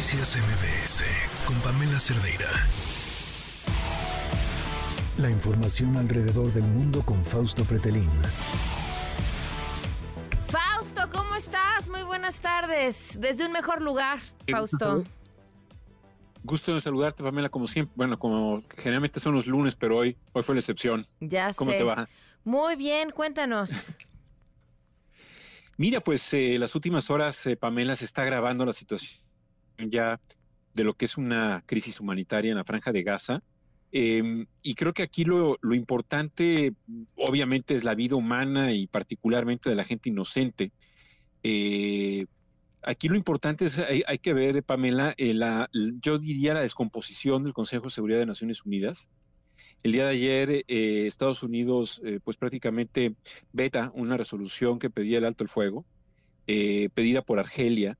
Noticias MBS con Pamela Cerdeira. La información alrededor del mundo con Fausto Pretelín. Fausto, ¿cómo estás? Muy buenas tardes. Desde un mejor lugar, Fausto. Gusto de saludarte, Pamela, como siempre. Bueno, como generalmente son los lunes, pero hoy, hoy fue la excepción. Ya ¿Cómo te va? Muy bien, cuéntanos. Mira, pues eh, las últimas horas, eh, Pamela, se está agravando la situación ya de lo que es una crisis humanitaria en la franja de Gaza. Em, y creo que aquí lo, importante, obviamente, es la vida humana y particularmente de la gente inocente. Eh, aquí lo importante es, hay, que ver, Pamela, la, yo diría la descomposición del Consejo de Seguridad de Naciones Unidas. El día de ayer, eh, Estados Unidos, eh, pues prácticamente veta una resolución que pedía el alto el fuego, eh, pedida por Argelia,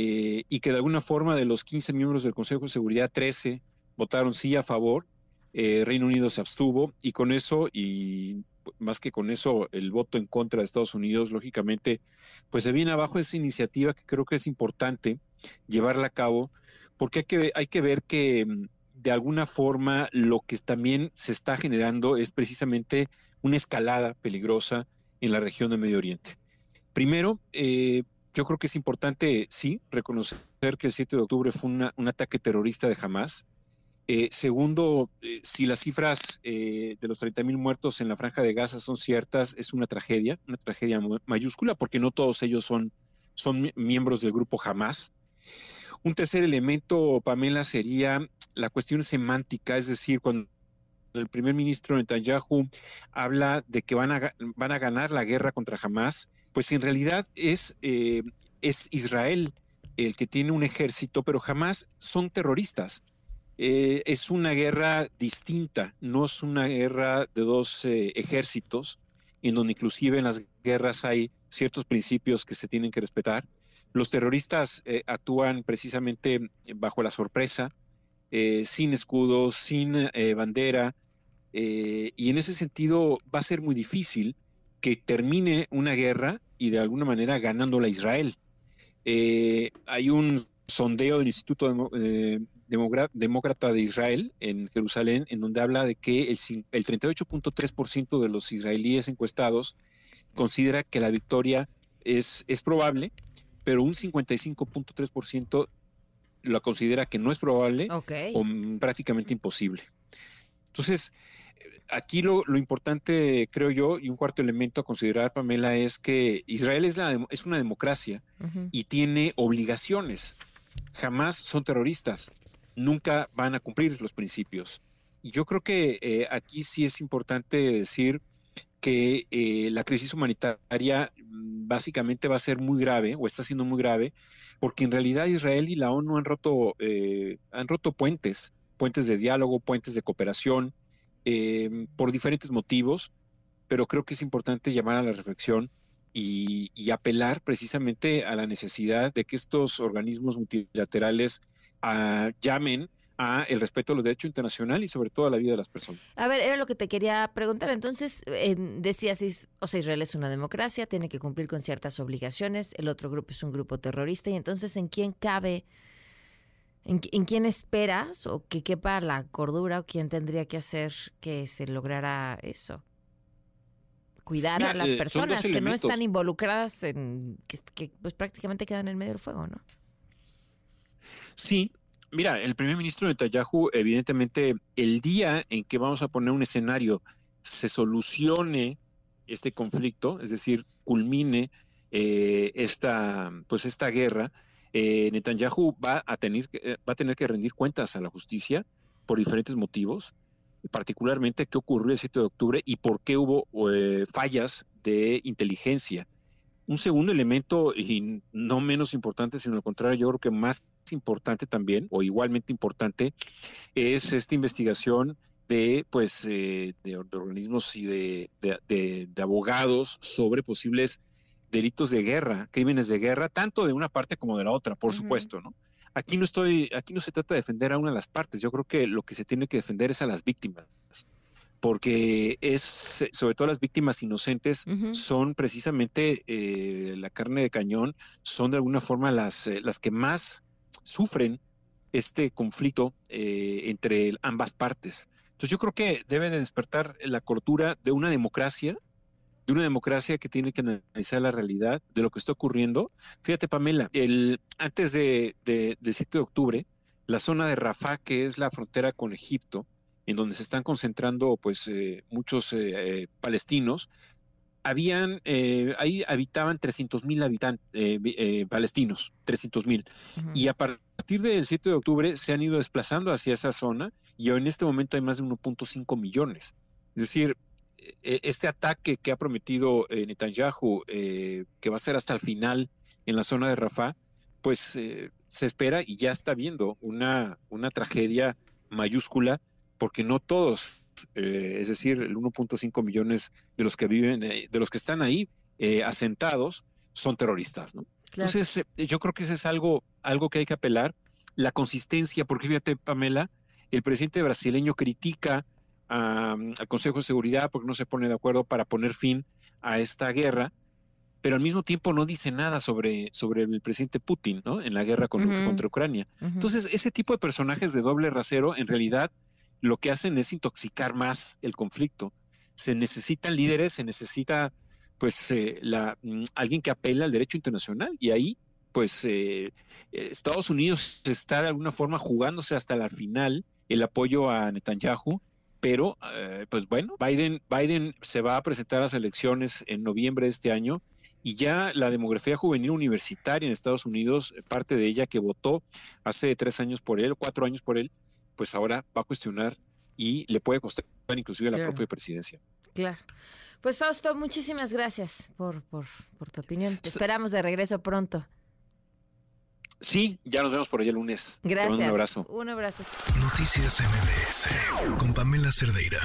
y que de alguna forma de los 15 miembros del Consejo de Seguridad, 13 votaron sí a favor, Reino Unido se abstuvo, y con eso, y más que con eso, el voto en contra de Estados Unidos, lógicamente, pues se viene abajo esa iniciativa que creo que es importante llevarla a cabo, porque hay que, hay que ver que mm, de alguna forma lo que también se está generando es precisamente una escalada peligrosa en la región de Medio Oriente. Primero, eh, yo creo que es importante, sí, reconocer que el 7 de octubre fue un ataque terrorista de Hamas. Eh, segundo, eh, si las cifras de los 30.000 muertos en la franja de Gaza son ciertas, es una tragedia, una tragedia mayúscula, porque no todos ellos son, son miembros del grupo Hamas. Un tercer elemento, Pamela, sería la cuestión semántica, es decir, cuando el primer ministro Netanyahu habla de que van a, van a ganar la guerra contra Hamas, pues en realidad es, eh, es Israel el que tiene un ejército, pero Hamas son terroristas. Eh, es una guerra distinta, no es una guerra de dos eh, ejércitos, en donde inclusive en las guerras hay ciertos principios que se tienen que respetar. Los terroristas actúan precisamente bajo la sorpresa, sin escudos, sin bandera, eh, y en ese sentido va a ser muy difícil que termine una guerra y de alguna manera ganándola a Israel. hay un sondeo del Instituto Demócrata de Israel en Jerusalén, en donde habla de que el, el 38.3% de los israelíes encuestados considera que la victoria es, es probable, pero un 55.3% la considera que no es probable o prácticamente imposible. Entonces, aquí lo, importante, creo yo, y un cuarto elemento a considerar, Pamela, es que Israel es, la, es una democracia y tiene obligaciones. Jamás son terroristas, nunca van a cumplir los principios. Y yo creo que eh, aquí sí es importante decir que eh, la crisis humanitaria mm, básicamente va a ser muy grave o está siendo muy grave porque en realidad Israel y la ONU han roto, eh, han roto puentes, puentes de diálogo, puentes de cooperación, em, por diferentes motivos, pero creo que es importante llamar a la reflexión y, apelar precisamente a la necesidad de que estos organismos multilaterales ah, llamen a respeto a los derechos internacionales y sobre todo a la vida de las personas. A ver, era lo que te quería preguntar. Entonces, eh, decías, o sea, Israel es una democracia, tiene que cumplir con ciertas obligaciones, el otro grupo es un grupo terrorista, y entonces, ¿en quién cabe, en, quién esperas o que quepa la cordura o quién tendría que hacer que se lograra eso? Cuidar a las eh, personas que no están involucradas en, que, que pues prácticamente quedan en medio del fuego, ¿no? Sí, Mira, el primer ministro Netanyahu, evidentemente, el día en que vamos a poner un escenario, se solucione este conflicto, es decir, culmine eh, esta, pues esta guerra, eh, Netanyahu va a, tener, eh, va a tener que rendir cuentas a la justicia por diferentes motivos, particularmente qué ocurrió el 7 de octubre y por qué hubo fallas de inteligencia. Un segundo elemento, y no menos importante, sino al contrario, yo creo que más importante también, o igualmente importante, es esta investigación de, pues, eh, organismos y de, abogados sobre posibles delitos de guerra, crímenes de guerra, tanto de una parte como de la otra, por supuesto, ¿no? Aquí no estoy, aquí no se trata de defender a una de las partes. Yo creo que lo que se tiene que defender es a las víctimas porque es, sobre todo las víctimas inocentes, son precisamente eh, la carne de cañón, son de alguna forma las, eh, las que más sufren este conflicto eh, entre ambas partes. Entonces yo creo que debe de despertar la cortura de una democracia, de una democracia que tiene que analizar la realidad de lo que está ocurriendo. Fíjate, Pamela, el, antes de, del 7 de octubre, la zona de Rafah, que es la frontera con Egipto, en donde se están concentrando pues eh, muchos eh, palestinos, habían, eh, ahí habitaban 300 mil habitantes eh, eh, palestinos, 300 mil. Y a partir del 7 de octubre se han ido desplazando hacia esa zona y en este momento hay más de 1.5 millones. Es decir, este ataque que ha prometido Netanyahu, que va a ser hasta el final en la zona de Rafah, pues se espera y ya está viendo una, una tragedia mayúscula porque no todos, eh, es decir, el 1.5 millones de los que viven, eh, de los que están ahí eh, asentados, son terroristas, ¿no? Entonces, yo creo que eso es algo, algo que hay que apelar, la consistencia, porque fíjate, Pamela, el presidente brasileño critica al Consejo de Seguridad porque no se pone de acuerdo para poner fin a esta guerra, pero al mismo tiempo no dice nada sobre, sobre el presidente Putin, ¿no? En la guerra contra Ucrania. Entonces, ese tipo de personajes de doble rasero, en realidad, lo que hacen es intoxicar más el conflicto. Se necesitan líderes, se necesita pues eh, la, mm, alguien que apela al derecho internacional y ahí pues eh, Estados Unidos está de alguna forma jugándose hasta la final el apoyo a Netanyahu, pero eh, pues bueno, Biden, Biden se va a presentar a las elecciones en noviembre de este año y ya la demografía juvenil universitaria en Estados Unidos, parte de ella que votó hace tres años por él, cuatro años por él, pues ahora va a cuestionar y le puede costar inclusive la propia presidencia. Claro. Pues Fausto, muchísimas gracias por, por, tu opinión. Te esperamos de regreso pronto. Sí, ya nos vemos por ahí el lunes. Gracias. Un abrazo. Un abrazo. Noticias MBS con Pamela Cerdeira.